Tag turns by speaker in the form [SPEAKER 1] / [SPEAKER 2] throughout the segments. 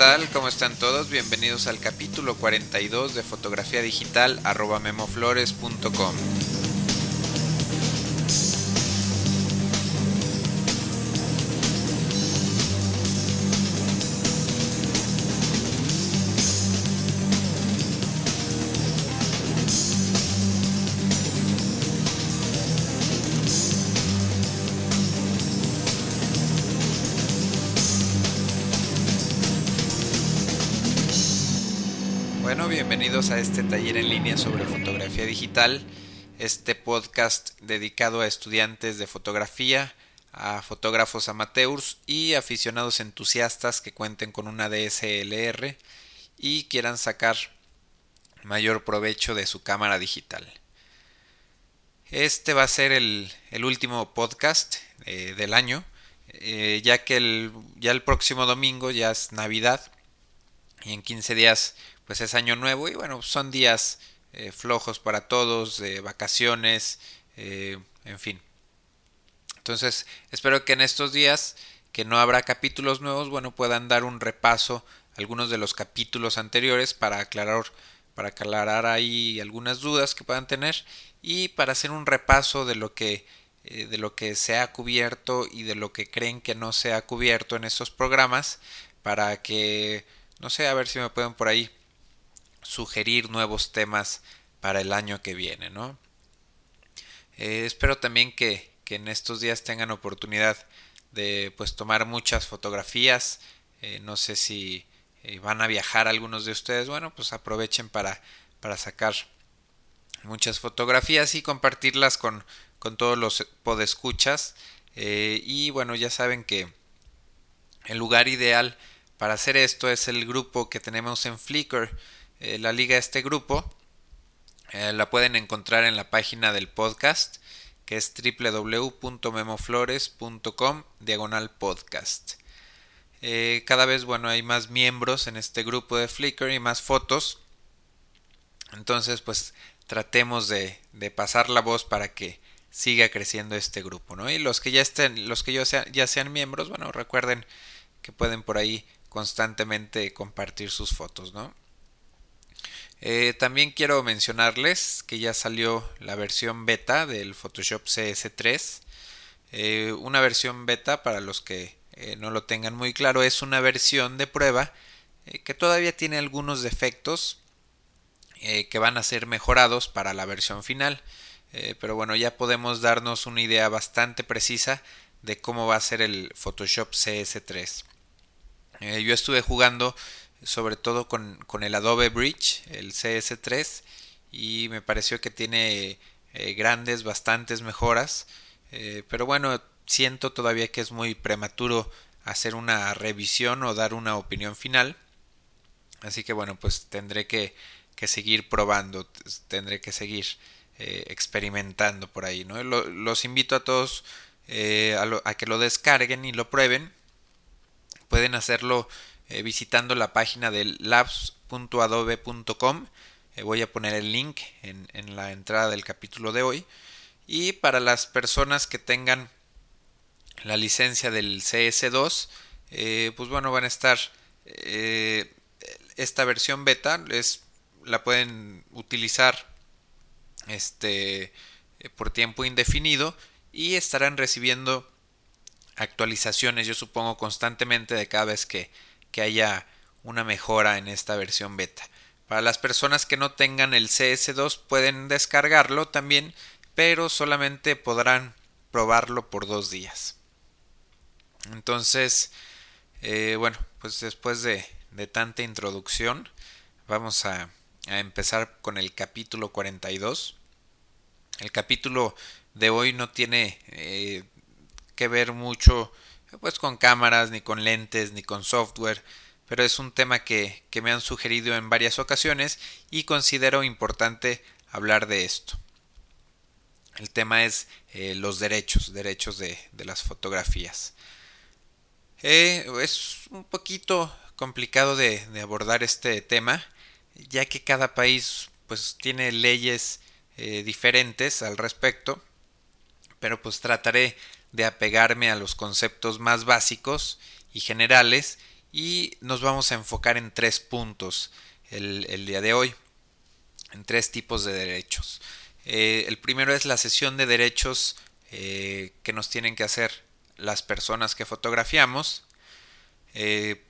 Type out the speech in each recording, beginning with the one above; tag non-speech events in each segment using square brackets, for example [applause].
[SPEAKER 1] tal? ¿Cómo están todos? Bienvenidos al capítulo 42 de fotografía digital arroba memoflores.com. a este taller en línea sobre fotografía digital, este podcast dedicado a estudiantes de fotografía, a fotógrafos amateurs y aficionados entusiastas que cuenten con una DSLR y quieran sacar mayor provecho de su cámara digital. Este va a ser el, último podcast eh, del año, eh, ya que el, ya el próximo domingo ya es Navidad y en 15 días pues es año nuevo y bueno, son días eh, flojos para todos, de vacaciones, eh, en fin. Entonces, espero que en estos días que no habrá capítulos nuevos, bueno, puedan dar un repaso algunos de los capítulos anteriores para aclarar para aclarar ahí algunas dudas que puedan tener y para hacer un repaso de lo que eh, de lo que se ha cubierto y de lo que creen que no se ha cubierto en estos programas para que no sé a ver si me pueden por ahí sugerir nuevos temas para el año que viene, ¿no? Eh, espero también que, que, en estos días tengan oportunidad de pues tomar muchas fotografías. Eh, no sé si eh, van a viajar algunos de ustedes. Bueno, pues aprovechen para, para sacar muchas fotografías y compartirlas con, con todos los podescuchas. y bueno, ya saben que el lugar ideal para hacer esto es el grupo que tenemos en Flickr eh, la liga de este grupo eh, la pueden encontrar en la página del podcast que es www.memoflores.com diagonal podcast. Eh, cada vez bueno hay más miembros en este grupo de Flickr y más fotos. Entonces pues tratemos de, pasar la voz para que siga creciendo este grupo, ¿no? Y los que ya estén, los que ya sean, ya sean miembros, bueno, recuerden que pueden por ahí constantemente compartir sus fotos, ¿no? Eh, también quiero mencionarles que ya salió la versión beta del Photoshop CS3. Eh, una versión beta, para los que eh, no lo tengan muy claro, es una versión de prueba que todavía tiene algunos defectos que van a ser mejorados para la versión final. pero bueno, ya podemos darnos una idea bastante precisa de cómo va a ser el Photoshop CS3. yo estuve jugando sobre todo con, el Adobe Bridge, el CS3, y me pareció que tiene eh, grandes, bastantes mejoras, eh, pero bueno, siento todavía que es muy prematuro hacer una revisión o dar una opinión final, así que bueno, pues tendré que, seguir probando, tendré que seguir eh, experimentando por ahí, ¿no? los invito a todos a que lo descarguen y lo prueben, pueden hacerlo eh, visitando la página de labs.adobe.com. Eh, voy a poner el link en, la entrada del capítulo de hoy. Y para las personas que tengan la licencia del CS2, eh, pues bueno, van a estar esta versión beta, es, la pueden utilizar este, por tiempo indefinido y estarán recibiendo actualizaciones, yo supongo, constantemente de cada vez que, que haya una mejora en esta versión beta. Para las personas que no tengan el CS2 pueden descargarlo también, pero solamente podrán probarlo por dos días. Entonces, eh, bueno, pues después de, tanta introducción, vamos a, empezar con el capítulo 42. El capítulo de hoy no tiene eh, que ver mucho pues con cámaras, ni con lentes, ni con software, pero es un tema que, me han sugerido en varias ocasiones y considero importante hablar de esto. El tema es eh, los derechos, derechos de, las fotografías. Eh, es un poquito complicado de, abordar este tema, ya que cada país pues tiene leyes eh, diferentes al respecto, pero pues trataré de apegarme a los conceptos más básicos y generales y nos vamos a enfocar en tres puntos el, día de hoy, en tres tipos de derechos. Eh, el primero es la sesión de derechos eh, que nos tienen que hacer las personas que fotografiamos. Eh,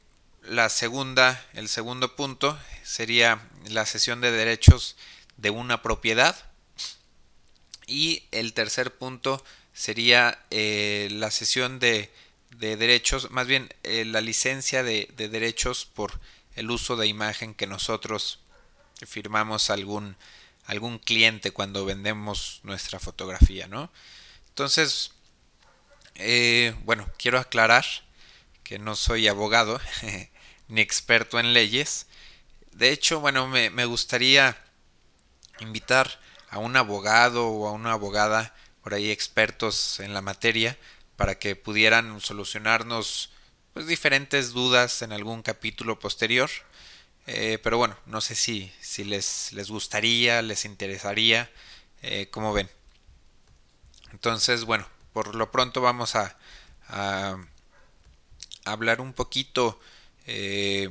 [SPEAKER 1] la segunda, el segundo punto sería la sesión de derechos de una propiedad. Y el tercer punto sería la sesión de de derechos, más bien eh, la licencia de, derechos por el uso de imagen que nosotros firmamos algún, algún cliente cuando vendemos nuestra fotografía, ¿no? Entonces, eh, bueno, quiero aclarar que no soy abogado [laughs] ni experto en leyes. De hecho, bueno, me gustaría invitar a un abogado o a una abogada por ahí expertos en la materia para que pudieran solucionarnos pues, diferentes dudas en algún capítulo posterior. Eh, pero bueno, no sé si, si les, les gustaría, les interesaría, eh, como ven. Entonces, bueno, por lo pronto vamos a, a hablar un poquito eh,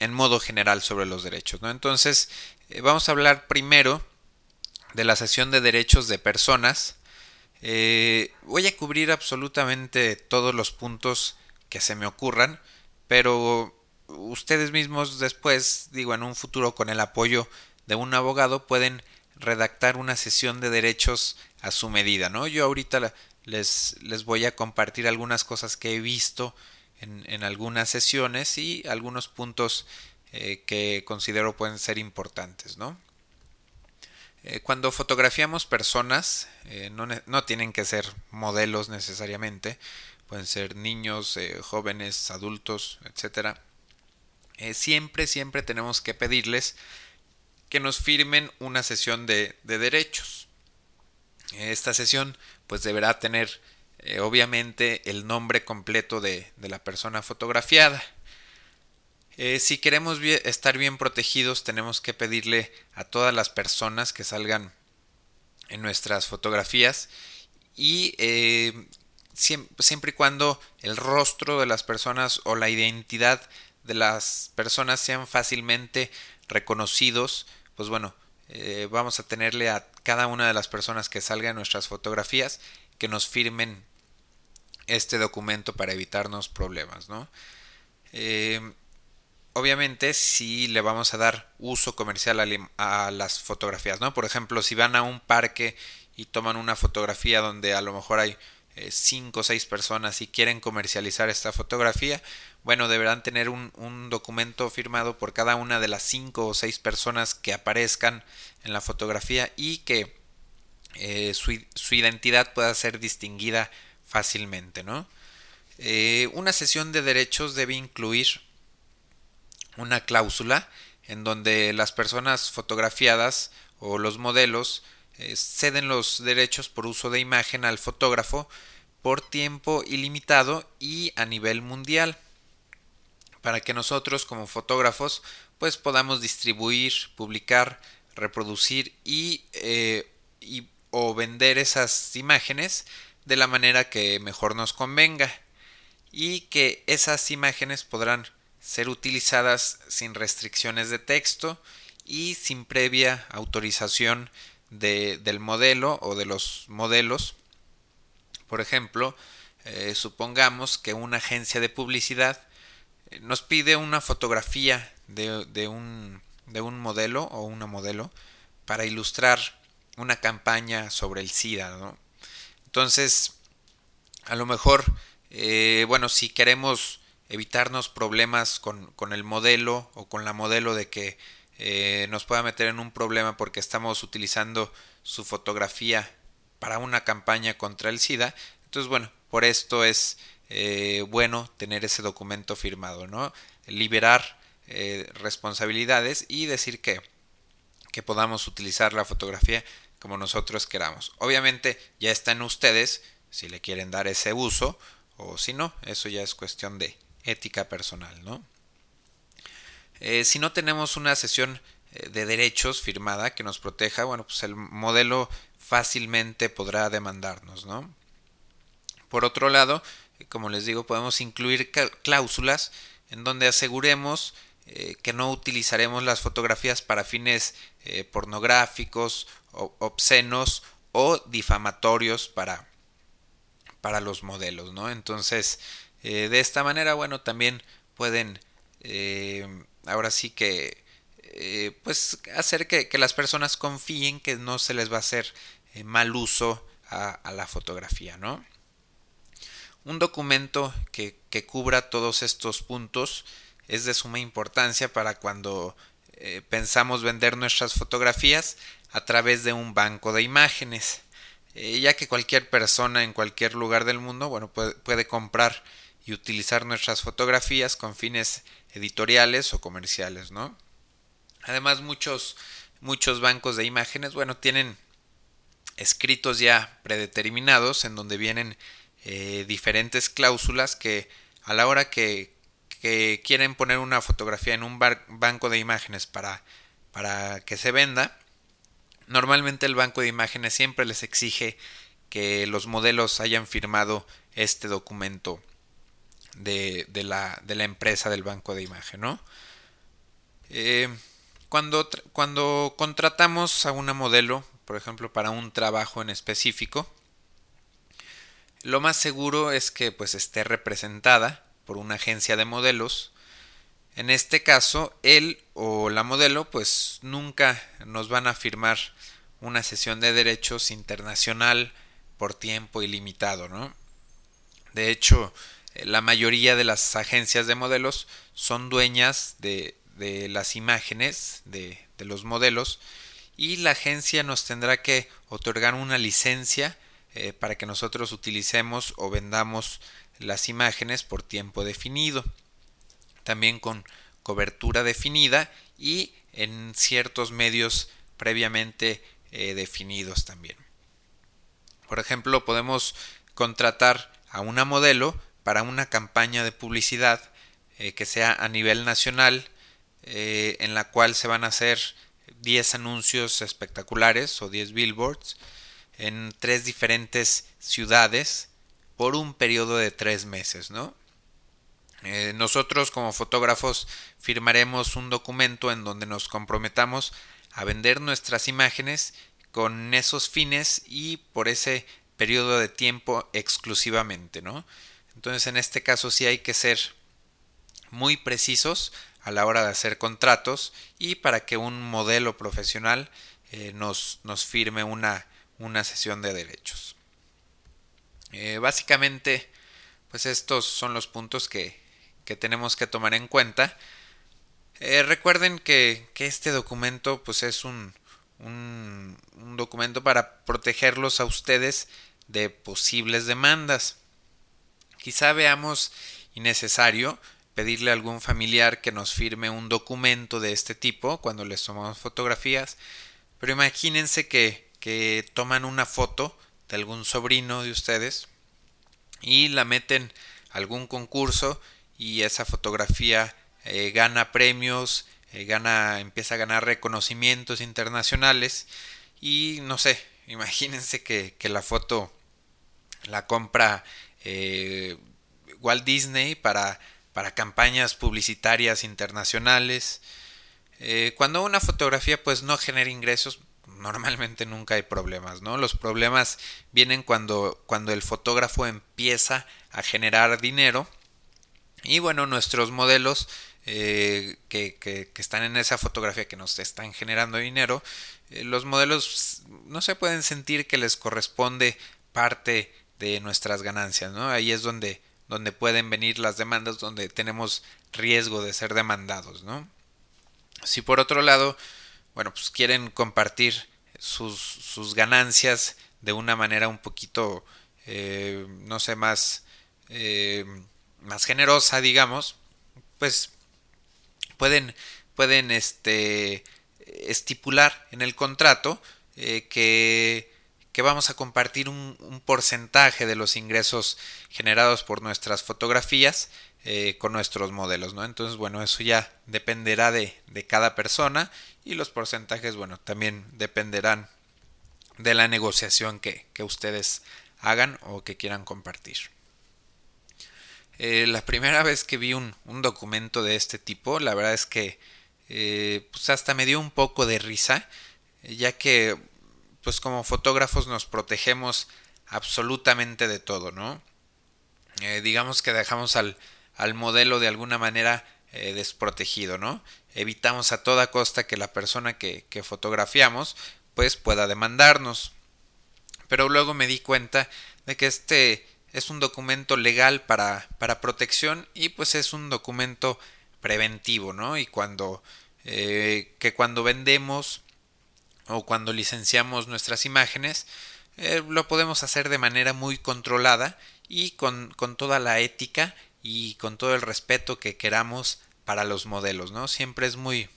[SPEAKER 1] en modo general sobre los derechos. ¿no? Entonces, vamos a hablar primero de la sesión de derechos de personas eh, voy a cubrir absolutamente todos los puntos que se me ocurran, pero ustedes mismos después, digo, en un futuro con el apoyo de un abogado pueden redactar una sesión de derechos a su medida, ¿no? Yo ahorita les, les voy a compartir algunas cosas que he visto en, algunas sesiones y algunos puntos eh, que considero pueden ser importantes, ¿no? Eh, cuando fotografiamos personas, eh, no, tienen que ser modelos necesariamente, pueden ser niños, eh, jóvenes, adultos, etc. siempre, siempre tenemos que pedirles que nos firmen una sesión de, derechos. Esta sesión pues deberá tener obviamente el nombre completo de la persona fotografiada eh, si queremos estar bien protegidos, tenemos que pedirle a todas las personas que salgan en nuestras fotografías y eh, siempre, y cuando el rostro de las personas o la identidad de las personas sean fácilmente reconocidos, pues bueno, eh, vamos a tenerle a cada una de las personas que salgan en nuestras fotografías que nos firmen este documento para evitarnos problemas, ¿no? Obviamente si le vamos a dar uso comercial a, las fotografías, ¿no? Por ejemplo, si van a un parque y toman una fotografía donde a lo mejor hay eh, cinco o seis personas y quieren comercializar esta fotografía, bueno, deberán tener un, documento firmado por cada una de las cinco o seis personas que aparezcan en la fotografía y que eh, su, identidad pueda ser distinguida fácilmente, ¿no? Eh, una sesión de derechos debe incluir una cláusula en donde las personas fotografiadas o los modelos eh, ceden los derechos por uso de imagen al fotógrafo por tiempo ilimitado y a nivel mundial para que nosotros como fotógrafos pues podamos distribuir, publicar, reproducir y, eh, y o vender esas imágenes de la manera que mejor nos convenga y que esas imágenes podrán ser utilizadas sin restricciones de texto y sin previa autorización del modelo o de los modelos. Por ejemplo, eh, supongamos que una agencia de publicidad eh, nos pide una fotografía de, un, de, un, modelo o una modelo para ilustrar una campaña sobre el SIDA. Entonces, a lo mejor, eh, bueno, si queremos evitarnos problemas con, el modelo o con la modelo de que eh, nos pueda meter en un problema porque estamos utilizando su fotografía para una campaña contra el SIDA. Entonces, bueno, por esto es eh, bueno tener ese documento firmado, ¿no? Liberar eh, responsabilidades y decir que, que podamos utilizar la fotografía como nosotros queramos. Obviamente ya está en ustedes si le quieren dar ese uso o si no, eso ya es cuestión de, ética personal, ¿no? Eh, si no tenemos una sesión eh, de derechos firmada que nos proteja, bueno, pues el modelo fácilmente podrá demandarnos, ¿no? Por otro lado, como les digo, podemos incluir cláusulas en donde aseguremos eh, que no utilizaremos las fotografías para fines eh, pornográficos, obscenos o difamatorios para, para los modelos, ¿no? Entonces, eh, de esta manera, bueno, también pueden ahora sí que pues hacer que, las personas confíen que no se les va a hacer mal uso a, la fotografía, ¿no? Un documento que, que cubra todos estos puntos es de suma importancia para cuando eh, pensamos vender nuestras fotografías a través de un banco de imágenes, eh, ya que cualquier persona en cualquier lugar del mundo bueno, puede, comprar y utilizar nuestras fotografías con fines editoriales o comerciales, ¿no? Además muchos, muchos bancos de imágenes bueno, tienen escritos ya predeterminados en donde vienen eh, diferentes cláusulas que a la hora que, quieren poner una fotografía en un banco de imágenes para, para que se venda, normalmente el banco de imágenes siempre les exige que los modelos hayan firmado este documento de, la, de la, empresa del banco de imagen, ¿no? Eh, cuando, cuando contratamos a una modelo, por ejemplo, para un trabajo en específico, lo más seguro es que pues esté representada por una agencia de modelos. En este caso, él o la modelo pues nunca nos van a firmar una sesión de derechos internacional por tiempo ilimitado, ¿no? De hecho, la mayoría de las agencias de modelos son dueñas de, de las imágenes de, de los modelos y la agencia nos tendrá que otorgar una licencia eh, para que nosotros utilicemos o vendamos las imágenes por tiempo definido, también con cobertura definida y en ciertos medios previamente eh, definidos también. Por ejemplo, podemos contratar a una modelo para una campaña de publicidad eh, que sea a nivel nacional, eh, en la cual se van a hacer 10 anuncios espectaculares o 10 billboards en tres diferentes ciudades por un periodo de tres meses, ¿no? Eh, nosotros como fotógrafos firmaremos un documento en donde nos comprometamos a vender nuestras imágenes con esos fines y por ese periodo de tiempo exclusivamente, ¿no? Entonces en este caso sí hay que ser muy precisos a la hora de hacer contratos y para que un modelo profesional eh, nos, nos firme una, una sesión de derechos. Eh, básicamente, pues estos son los puntos que, que tenemos que tomar en cuenta. Eh, recuerden que, que, este documento pues es un, un, un, documento para protegerlos a ustedes de posibles demandas. Quizá veamos innecesario pedirle a algún familiar que nos firme un documento de este tipo cuando les tomamos fotografías, pero imagínense que, que toman una foto de algún sobrino de ustedes y la meten a algún concurso y esa fotografía eh, gana premios, eh, gana, empieza a ganar reconocimientos internacionales y no sé, imagínense que, que la foto la compra eh, Walt Disney para, para campañas publicitarias internacionales. cuando una fotografía pues no genera ingresos, normalmente nunca hay problemas, ¿no? Los problemas vienen cuando, cuando el fotógrafo empieza a generar dinero y bueno, nuestros modelos eh, que, que, están en esa fotografía que nos están generando dinero, eh, los modelos no se pueden sentir que les corresponde parte de nuestras ganancias, ¿no? Ahí es donde, donde pueden venir las demandas, donde tenemos riesgo de ser demandados, ¿no? Si por otro lado bueno, pues quieren compartir sus, sus ganancias de una manera un poquito, eh, no sé, más, eh, más generosa, digamos, pues pueden, pueden este, estipular en el contrato eh, que, que, vamos a compartir un, un, porcentaje de los ingresos generados por nuestras fotografías con nuestros modelos, ¿no? Entonces, bueno, eso ya dependerá de, de cada persona y los porcentajes, bueno, también dependerán de la negociación que, ustedes hagan o que quieran compartir. Eh, la primera vez que vi un, documento de este tipo, la verdad es que eh, pues hasta me dio un poco de risa, ya que pues como fotógrafos nos protegemos absolutamente de todo, ¿no? Eh, digamos que dejamos al, al, modelo de alguna manera desprotegido, ¿no? Evitamos a toda costa que la persona que, que fotografiamos pues pueda demandarnos. Pero luego me di cuenta de que este es un documento legal para, para protección y pues es un documento preventivo, ¿no? Y cuando eh, que cuando vendemos o cuando licenciamos nuestras imágenes eh, lo podemos hacer de manera muy controlada y con, con, toda la ética y con todo el respeto que queramos para los modelos, ¿no? Siempre es muy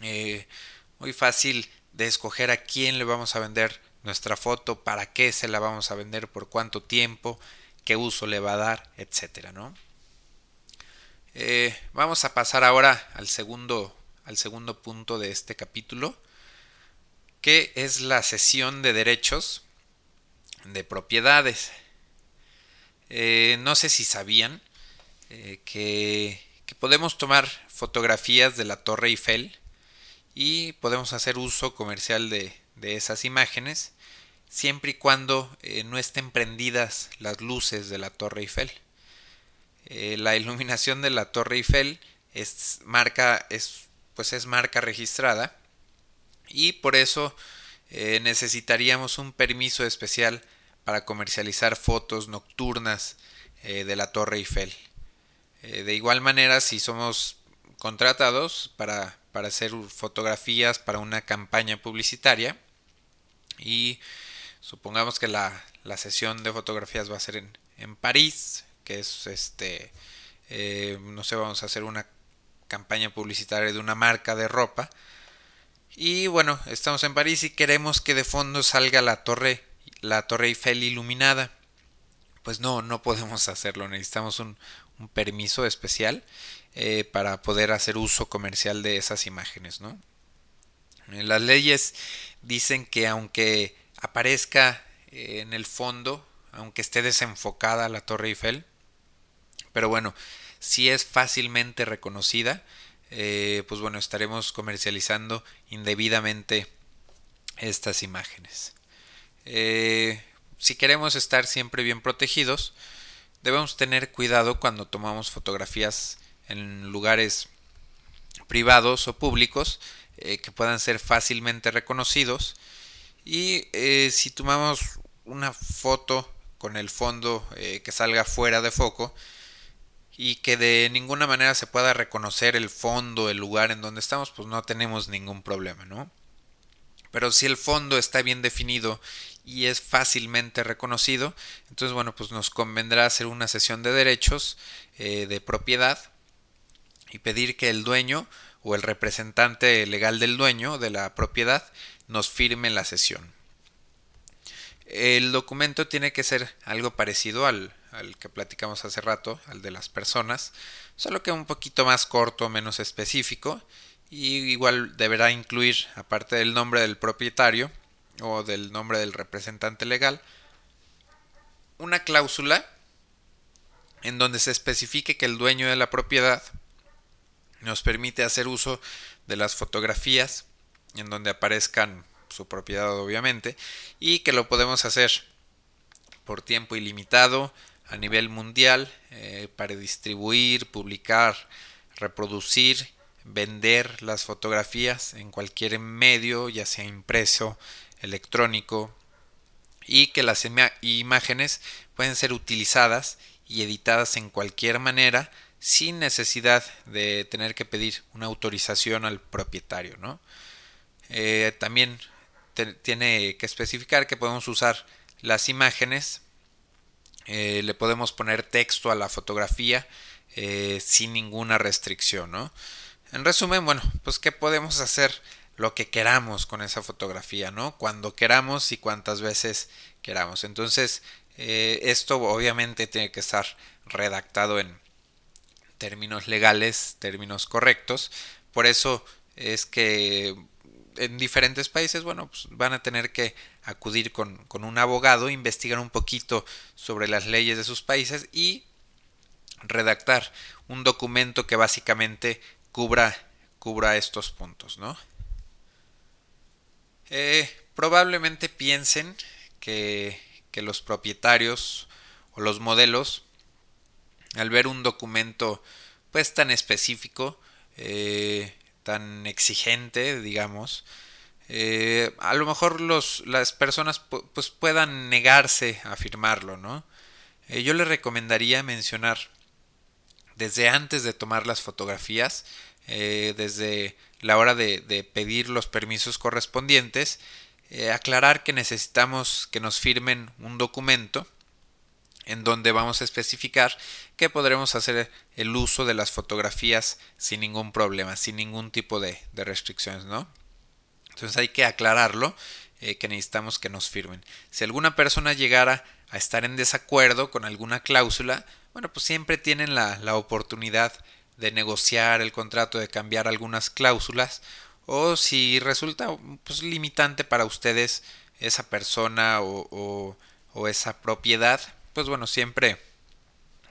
[SPEAKER 1] eh, muy fácil de escoger a quién le vamos a vender nuestra foto, para qué se la vamos a vender, por cuánto tiempo, qué uso le va a dar, etcétera, ¿no? Eh, vamos a pasar ahora al segundo, al segundo punto de este capítulo, que es la cesión de derechos de propiedades. Eh, no sé si sabían eh, que, podemos tomar fotografías de la Torre Eiffel y podemos hacer uso comercial de, esas imágenes siempre y cuando eh, no estén prendidas las luces de la Torre Eiffel. La iluminación de la Torre Eiffel es marca, es, pues es marca registrada y por eso eh, necesitaríamos un permiso especial para comercializar fotos nocturnas de la Torre Eiffel. de igual manera, si somos contratados para, para hacer fotografías para una campaña publicitaria, y supongamos que la, sesión de fotografías va a ser en, en París, que es este, eh, no sé, vamos a hacer una campaña publicitaria de una marca de ropa. Y bueno, estamos en París y queremos que de fondo salga la torre, la torre Eiffel iluminada. Pues no, no podemos [laughs] hacerlo, necesitamos un, permiso especial eh, para poder hacer uso comercial de esas imágenes, ¿no? Las leyes dicen que aunque aparezca eh, en el fondo, aunque esté desenfocada la Torre Eiffel, pero bueno, si es fácilmente reconocida, eh, pues bueno, estaremos comercializando indebidamente estas imágenes. Eh, si queremos estar siempre bien protegidos, debemos tener cuidado cuando tomamos fotografías en lugares privados o públicos eh, que puedan ser fácilmente reconocidos. Y si tomamos una foto con el fondo que salga fuera de foco y que de ninguna manera se pueda reconocer el fondo, el lugar en donde estamos, pues no tenemos ningún problema, ¿no? Pero si el fondo está bien definido y es fácilmente reconocido, entonces bueno, pues nos convendrá hacer una sesión de derechos de propiedad y pedir que el dueño o el representante legal del dueño de la propiedad nos firme la sesión. El documento tiene que ser algo parecido al, que platicamos hace rato, al de las personas, solo que un poquito más corto, menos específico, y igual deberá incluir, aparte del nombre del propietario o del nombre del representante legal, una cláusula en donde se especifique que el dueño de la propiedad nos permite hacer uso de las fotografías en donde aparezcan su propiedad obviamente y que lo podemos hacer por tiempo ilimitado a nivel mundial eh, para distribuir, publicar, reproducir, vender las fotografías en cualquier medio, ya sea impreso, electrónico, y que las imágenes pueden ser utilizadas y editadas en cualquier manera sin necesidad de tener que pedir una autorización al propietario. ¿no? Eh, también tiene que especificar que podemos usar las imágenes, eh, le podemos poner texto a la fotografía eh, sin ninguna restricción. ¿no? En resumen, bueno, pues que podemos hacer lo que queramos con esa fotografía, ¿no? Cuando queramos y cuantas veces queramos. Entonces, esto obviamente tiene que estar redactado en, términos legales, términos correctos. Por eso es que en diferentes países, bueno, pues van a tener que acudir con, un abogado, investigar un poquito sobre las leyes de sus países y redactar un documento que básicamente cubra, cubra estos puntos, ¿no? Eh, probablemente piensen que, que los propietarios o los modelos, al ver un documento pues tan específico, eh, tan exigente, digamos, eh, a lo mejor los, las personas pues puedan negarse a firmarlo, ¿no? Eh, yo les recomendaría mencionar desde antes de tomar las fotografías, desde la hora de, de, pedir los permisos correspondientes, aclarar que necesitamos que nos firmen un documento en donde vamos a especificar que podremos hacer el uso de las fotografías sin ningún problema, sin ningún tipo de, restricciones, ¿no? Entonces hay que aclararlo, eh, que necesitamos que nos firmen. Si alguna persona llegara a estar en desacuerdo con alguna cláusula, bueno, pues siempre tienen la, la oportunidad de negociar el contrato, de cambiar algunas cláusulas, o si resulta pues, limitante para ustedes esa persona o, o, o esa propiedad, pues bueno, siempre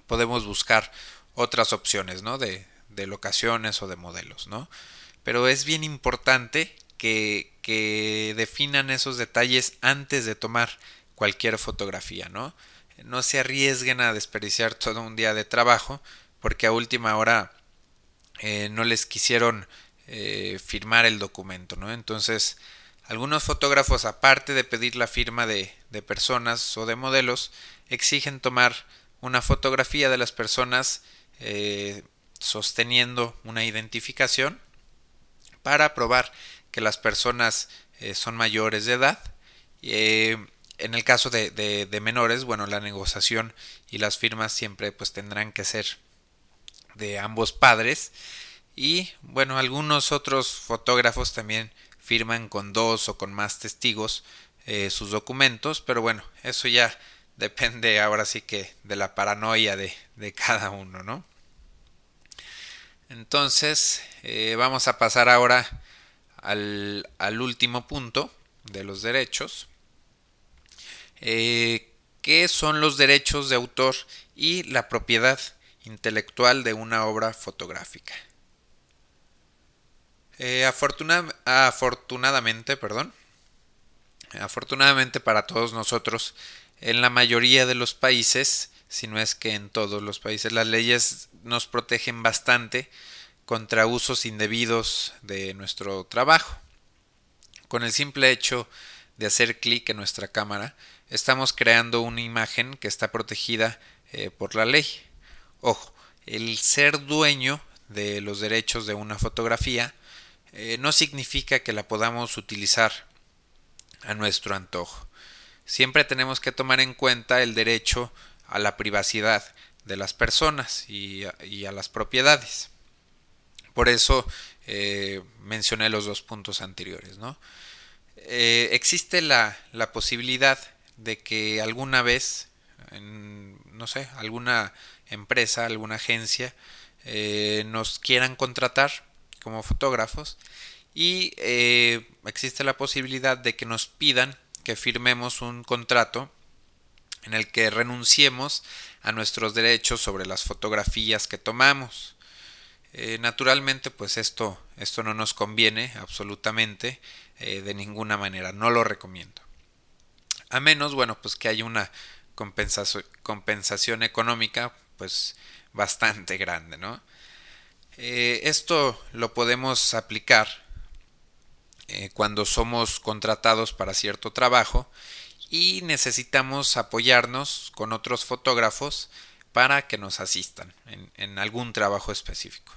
[SPEAKER 1] podemos buscar otras opciones, ¿no? De, de locaciones o de modelos, ¿no? Pero es bien importante que, definan esos detalles antes de tomar cualquier fotografía, ¿no? No se arriesguen a desperdiciar todo un día de trabajo porque a última hora eh, no les quisieron eh, firmar el documento, ¿no? Entonces, algunos fotógrafos, aparte de pedir la firma de, de personas o de modelos, exigen tomar una fotografía de las personas eh, sosteniendo una identificación para probar que las personas eh, son mayores de edad. Eh, en el caso de, de, menores, bueno, la negociación y las firmas siempre pues tendrán que ser de ambos padres. Y bueno, algunos otros fotógrafos también firman con dos o con más testigos sus documentos, pero bueno, eso ya [laughs] depende ahora sí que de la paranoia de, de cada uno, ¿no? Entonces, eh, vamos a pasar ahora al, al, último punto de los derechos. Eh, ¿Qué son los derechos de autor y la propiedad intelectual de una obra fotográfica? Eh, afortunadamente, perdón, afortunadamente para todos nosotros, en la mayoría de los países, si no es que en todos los países, las leyes nos protegen bastante contra usos indebidos de nuestro trabajo. Con el simple hecho de hacer clic en nuestra cámara, estamos creando una imagen que está protegida eh, por la ley. Ojo, el ser dueño de los derechos de una fotografía eh, no significa que la podamos utilizar a nuestro antojo siempre tenemos que tomar en cuenta el derecho a la privacidad de las personas y a, las propiedades. Por eso eh, mencioné los dos puntos anteriores. ¿no? Eh, existe la, posibilidad de que alguna vez, en, no sé, alguna empresa, alguna agencia, eh, nos quieran contratar como fotógrafos y existe la posibilidad de que nos pidan que firmemos un contrato en el que renunciemos a nuestros derechos sobre las fotografías que tomamos. Eh, naturalmente, pues esto, esto no nos conviene absolutamente eh, de ninguna manera, no lo recomiendo. A menos, bueno, pues que haya una compensación, económica, pues bastante grande, ¿no? Eh, esto lo podemos aplicar cuando somos contratados para cierto trabajo y necesitamos apoyarnos con otros fotógrafos para que nos asistan en, algún trabajo específico.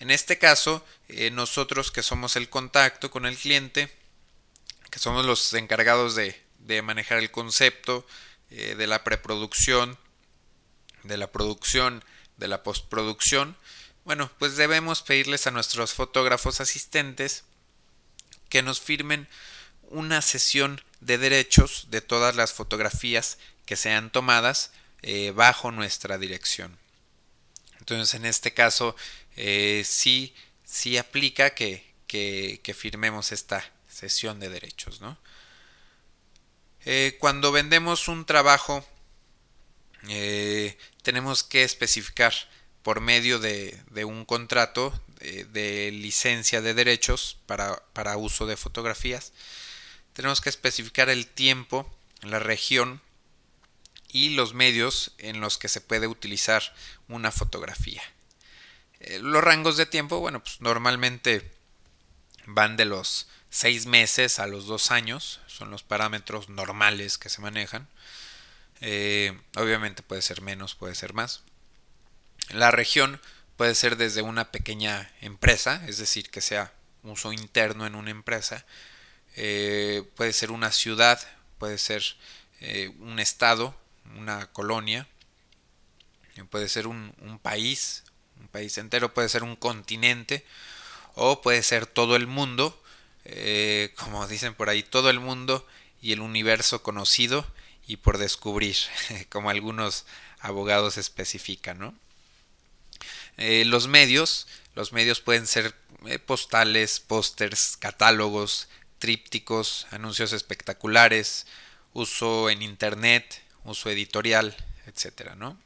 [SPEAKER 1] En este caso, eh, nosotros que somos el contacto con el cliente, que somos los encargados de, manejar el concepto, eh, de la preproducción, de la producción, de la postproducción, bueno, pues debemos pedirles a nuestros fotógrafos asistentes que nos firmen una sesión de derechos de todas las fotografías que sean tomadas eh, bajo nuestra dirección. Entonces, en este caso, eh, sí, sí aplica que, que, firmemos esta sesión de derechos. Eh, cuando vendemos un trabajo eh, tenemos que especificar por medio de, un contrato de, licencia de derechos para, para uso de fotografías. Tenemos que especificar el tiempo, la región y los medios en los que se puede utilizar una fotografía. Eh, los rangos de tiempo, bueno, pues normalmente van de los seis meses a los dos años, son los parámetros normales que se manejan. Eh, obviamente puede ser menos, puede ser más. La región puede ser desde una pequeña empresa, es decir, que sea uso interno en una empresa. Eh, puede ser una ciudad, puede ser un estado, una colonia. Puede ser un país, un país entero, puede ser un continente o puede ser todo el mundo, como dicen por ahí, todo el mundo y el universo conocido y por descubrir, [laughs] como algunos abogados especifican, ¿no? Eh, los medios, los medios pueden ser eh, postales, pósters, catálogos, trípticos, anuncios espectaculares, uso en internet, uso editorial, etcétera, ¿no?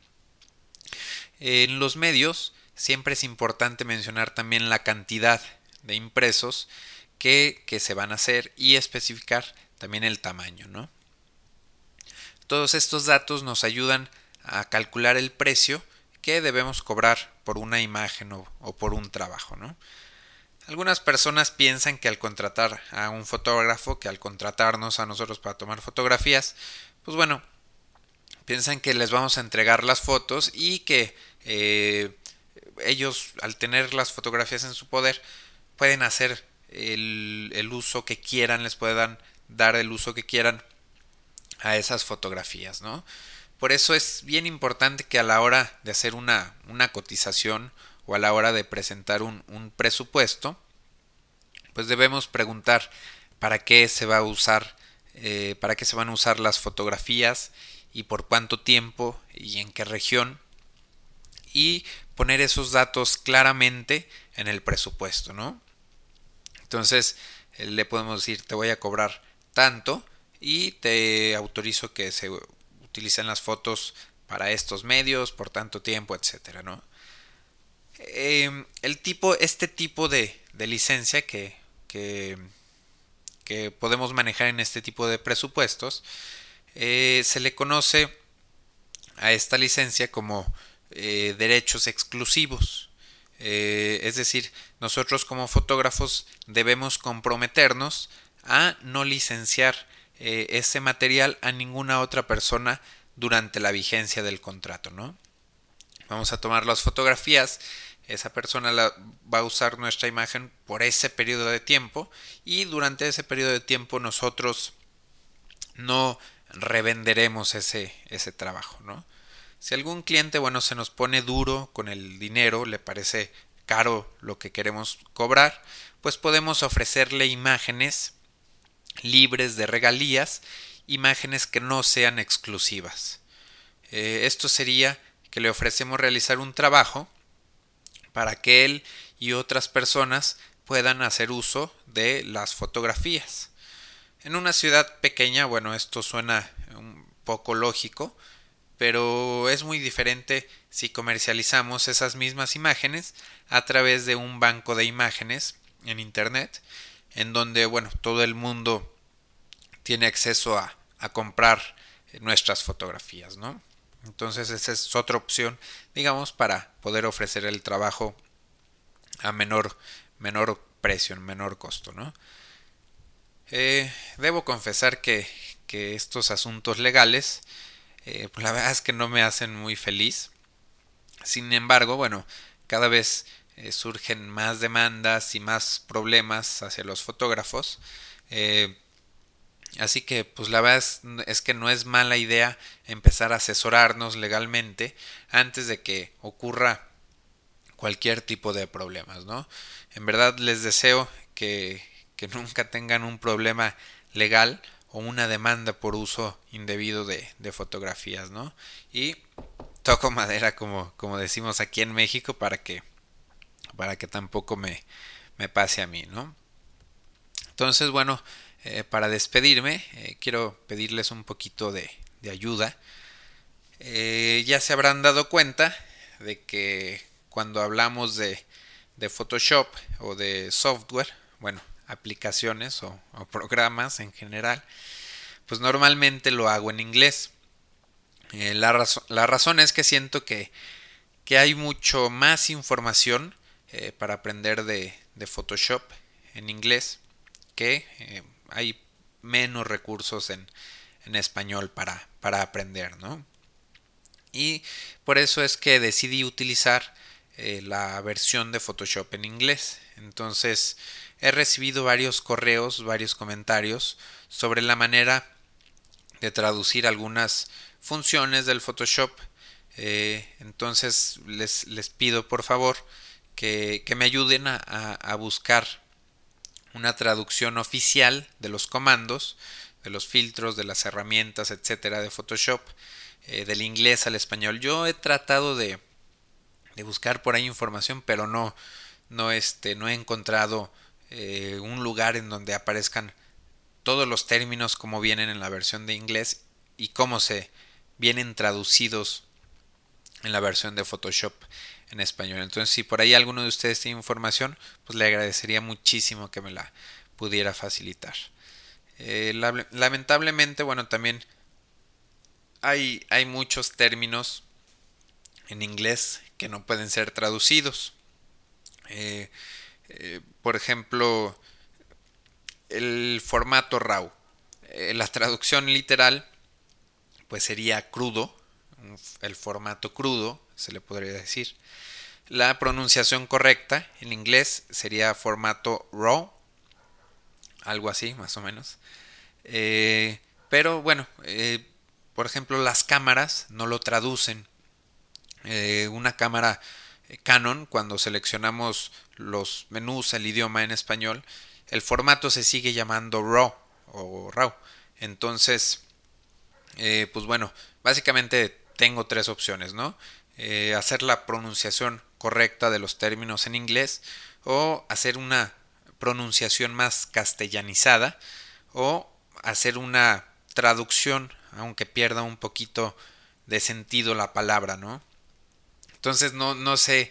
[SPEAKER 1] En los medios siempre es importante mencionar también la cantidad de impresos que, que se van a hacer y especificar también el tamaño, ¿no? Todos estos datos nos ayudan a calcular el precio que debemos cobrar por una imagen o, por un trabajo. ¿no? Algunas personas piensan que al contratar a un fotógrafo, que al contratarnos a nosotros para tomar fotografías, pues bueno, piensan que les vamos a entregar las fotos y que eh, ellos al tener las fotografías en su poder pueden hacer el, el uso que quieran, les puedan dar el uso que quieran a esas fotografías, ¿no? Por eso es bien importante que a la hora de hacer una, una cotización o a la hora de presentar un, un, presupuesto, pues debemos preguntar para qué se va a usar, eh, para qué se van a usar las fotografías y por cuánto tiempo y en qué región y poner esos datos claramente en el presupuesto, ¿no? Entonces le podemos decir te voy a cobrar tanto y te autorizo que se utilicen las fotos para estos medios por tanto tiempo, etcétera, ¿no? Em, el tipo, este tipo de, de licencia que, que, podemos manejar en este tipo de presupuestos eh, se le conoce a esta licencia como eh, derechos exclusivos. Eh, es decir, nosotros como fotógrafos debemos comprometernos a no licenciar eh, ese material a ninguna otra persona durante la vigencia del contrato, ¿no? Vamos a tomar las fotografías, esa persona la, va a usar nuestra imagen por ese periodo de tiempo y durante ese periodo de tiempo nosotros no revenderemos ese, ese trabajo, ¿no? Si algún cliente, bueno, se nos pone duro con el dinero, le parece caro lo que queremos cobrar, pues podemos ofrecerle imágenes libres de regalías, imágenes que no sean exclusivas. Eh, esto sería que le ofrecemos realizar un trabajo para que él y otras personas puedan hacer uso de las fotografías. En una ciudad pequeña, bueno, esto suena un poco lógico, pero es muy diferente si comercializamos esas mismas imágenes a través de un banco de imágenes en Internet en donde, bueno, todo el mundo tiene acceso a, a comprar nuestras fotografías, ¿no? Entonces esa es otra opción, digamos, para poder ofrecer el trabajo a menor, menor precio, en menor costo, ¿no? Eh, debo confesar que, que, estos asuntos legales, eh, pues la verdad es que no me hacen muy feliz. Sin embargo, bueno, cada vez eh, surgen más demandas y más problemas hacia los fotógrafos. Eh, así que pues la verdad es, que no es mala idea empezar a asesorarnos legalmente antes de que ocurra cualquier tipo de problemas, ¿no? En verdad les deseo que, que nunca tengan un problema legal o una demanda por uso indebido de, de fotografías, ¿no? Y toco [laughs] madera como, como decimos aquí en México para que para que tampoco me, me pase a mí, ¿no? Entonces, bueno, eh, para despedirme, eh, quiero pedirles un poquito de, de ayuda. Eh, ya se habrán dado cuenta de que cuando hablamos de, de Photoshop o de software, bueno, aplicaciones o, programas en general, pues normalmente lo hago en inglés. Eh, la, razón es que siento que, que hay mucho más información eh, para aprender de, de, Photoshop en inglés que eh, hay menos recursos en, en español para, para, aprender, ¿no? Y por eso es que decidí utilizar la versión de Photoshop en inglés. Entonces, he recibido varios correos, varios comentarios sobre la manera de traducir algunas funciones del Photoshop. Eh, entonces les, les, pido por favor que, me ayuden a, buscar una traducción oficial de los comandos, de los filtros, de las herramientas, etcétera, de Photoshop, eh, del inglés al español. Yo he tratado de, de buscar por ahí información, pero no, no, este, no he encontrado eh, un lugar en donde aparezcan todos los términos como vienen en la versión de inglés y cómo se vienen traducidos en la versión de Photoshop en español. Entonces, si por ahí alguno de ustedes tiene información, pues le agradecería muchísimo que me la pudiera facilitar. Eh, lamentablemente, bueno, también hay, hay muchos términos en inglés que no pueden ser traducidos. Eh, eh, por ejemplo, el formato RAW. Eh, la traducción literal, pues sería crudo, el formato crudo, se le podría decir. La pronunciación correcta en inglés sería formato RAW, algo así, más o menos. Pero bueno, por ejemplo, las cámaras no lo traducen. una cámara Canon, cuando seleccionamos los menús, el idioma en español, el formato se sigue llamando RAW o RAW. Entonces, eh, pues bueno, básicamente tengo tres opciones, ¿no? Eh, hacer la pronunciación correcta de los términos en inglés o hacer una pronunciación más castellanizada o hacer una traducción, aunque pierda un poquito de sentido la palabra, ¿no? Entonces no, no sé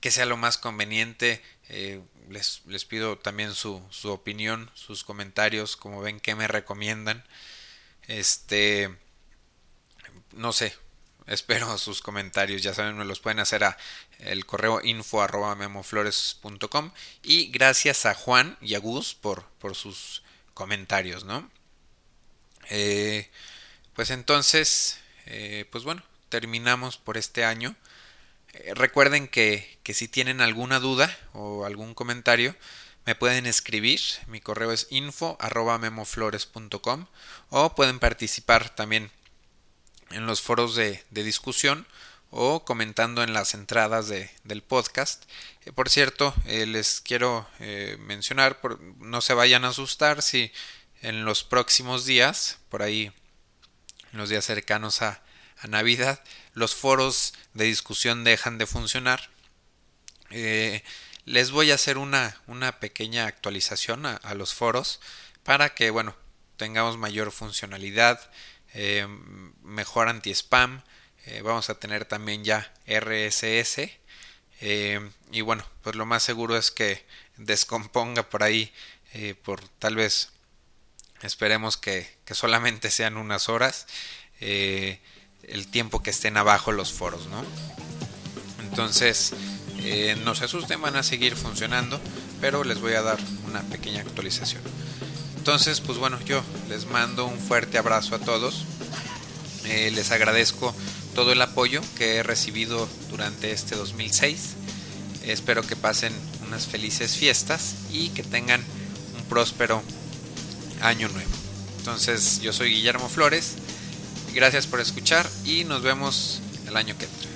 [SPEAKER 1] qué sea lo más conveniente. Eh, les, les, pido también su, su, opinión, sus comentarios, como ven, qué me recomiendan. Este, no sé, [laughs] espero sus comentarios, ya saben, me los pueden hacer a el correo info arroba memoflores.com y gracias a Juan y a Gus por, por sus comentarios, ¿no? Eh, pues entonces, eh, pues bueno, terminamos por este año. Eh, recuerden que, que, si tienen alguna duda o algún comentario, me pueden escribir. Mi correo es info memoflores.com o pueden participar también en los foros de, de discusión o comentando en las entradas de, del podcast. Eh, por cierto, eh, les quiero mencionar, por, no se vayan a asustar si en los próximos días, por ahí, en los días cercanos a, a Navidad, los foros de discusión dejan de funcionar. Eh, les voy a hacer una, una pequeña actualización a, los foros para que, bueno, tengamos mayor funcionalidad, eh, mejor anti-spam. Eh, vamos a tener también ya RSS. y bueno, pues lo más seguro es que descomponga por ahí por tal vez esperemos que, que solamente sean unas horas el tiempo que estén abajo los foros, ¿no? Entonces, eh, no se asusten, van a seguir funcionando, pero les voy a dar una pequeña actualización. Entonces, pues bueno, yo les mando un fuerte abrazo a todos. Eh, les agradezco todo el apoyo que he recibido durante este 2006. espero que pasen unas felices fiestas y que tengan un próspero año nuevo. Entonces, yo soy Guillermo Flores Gracias por escuchar y nos vemos el año que entra.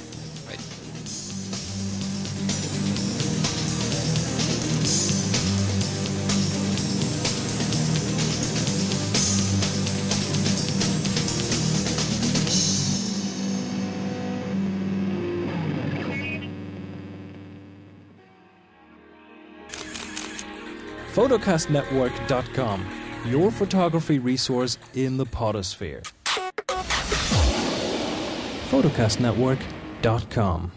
[SPEAKER 2] Photocastnetwork.com, your photography resource in the potosphere. photocastnetwork.com.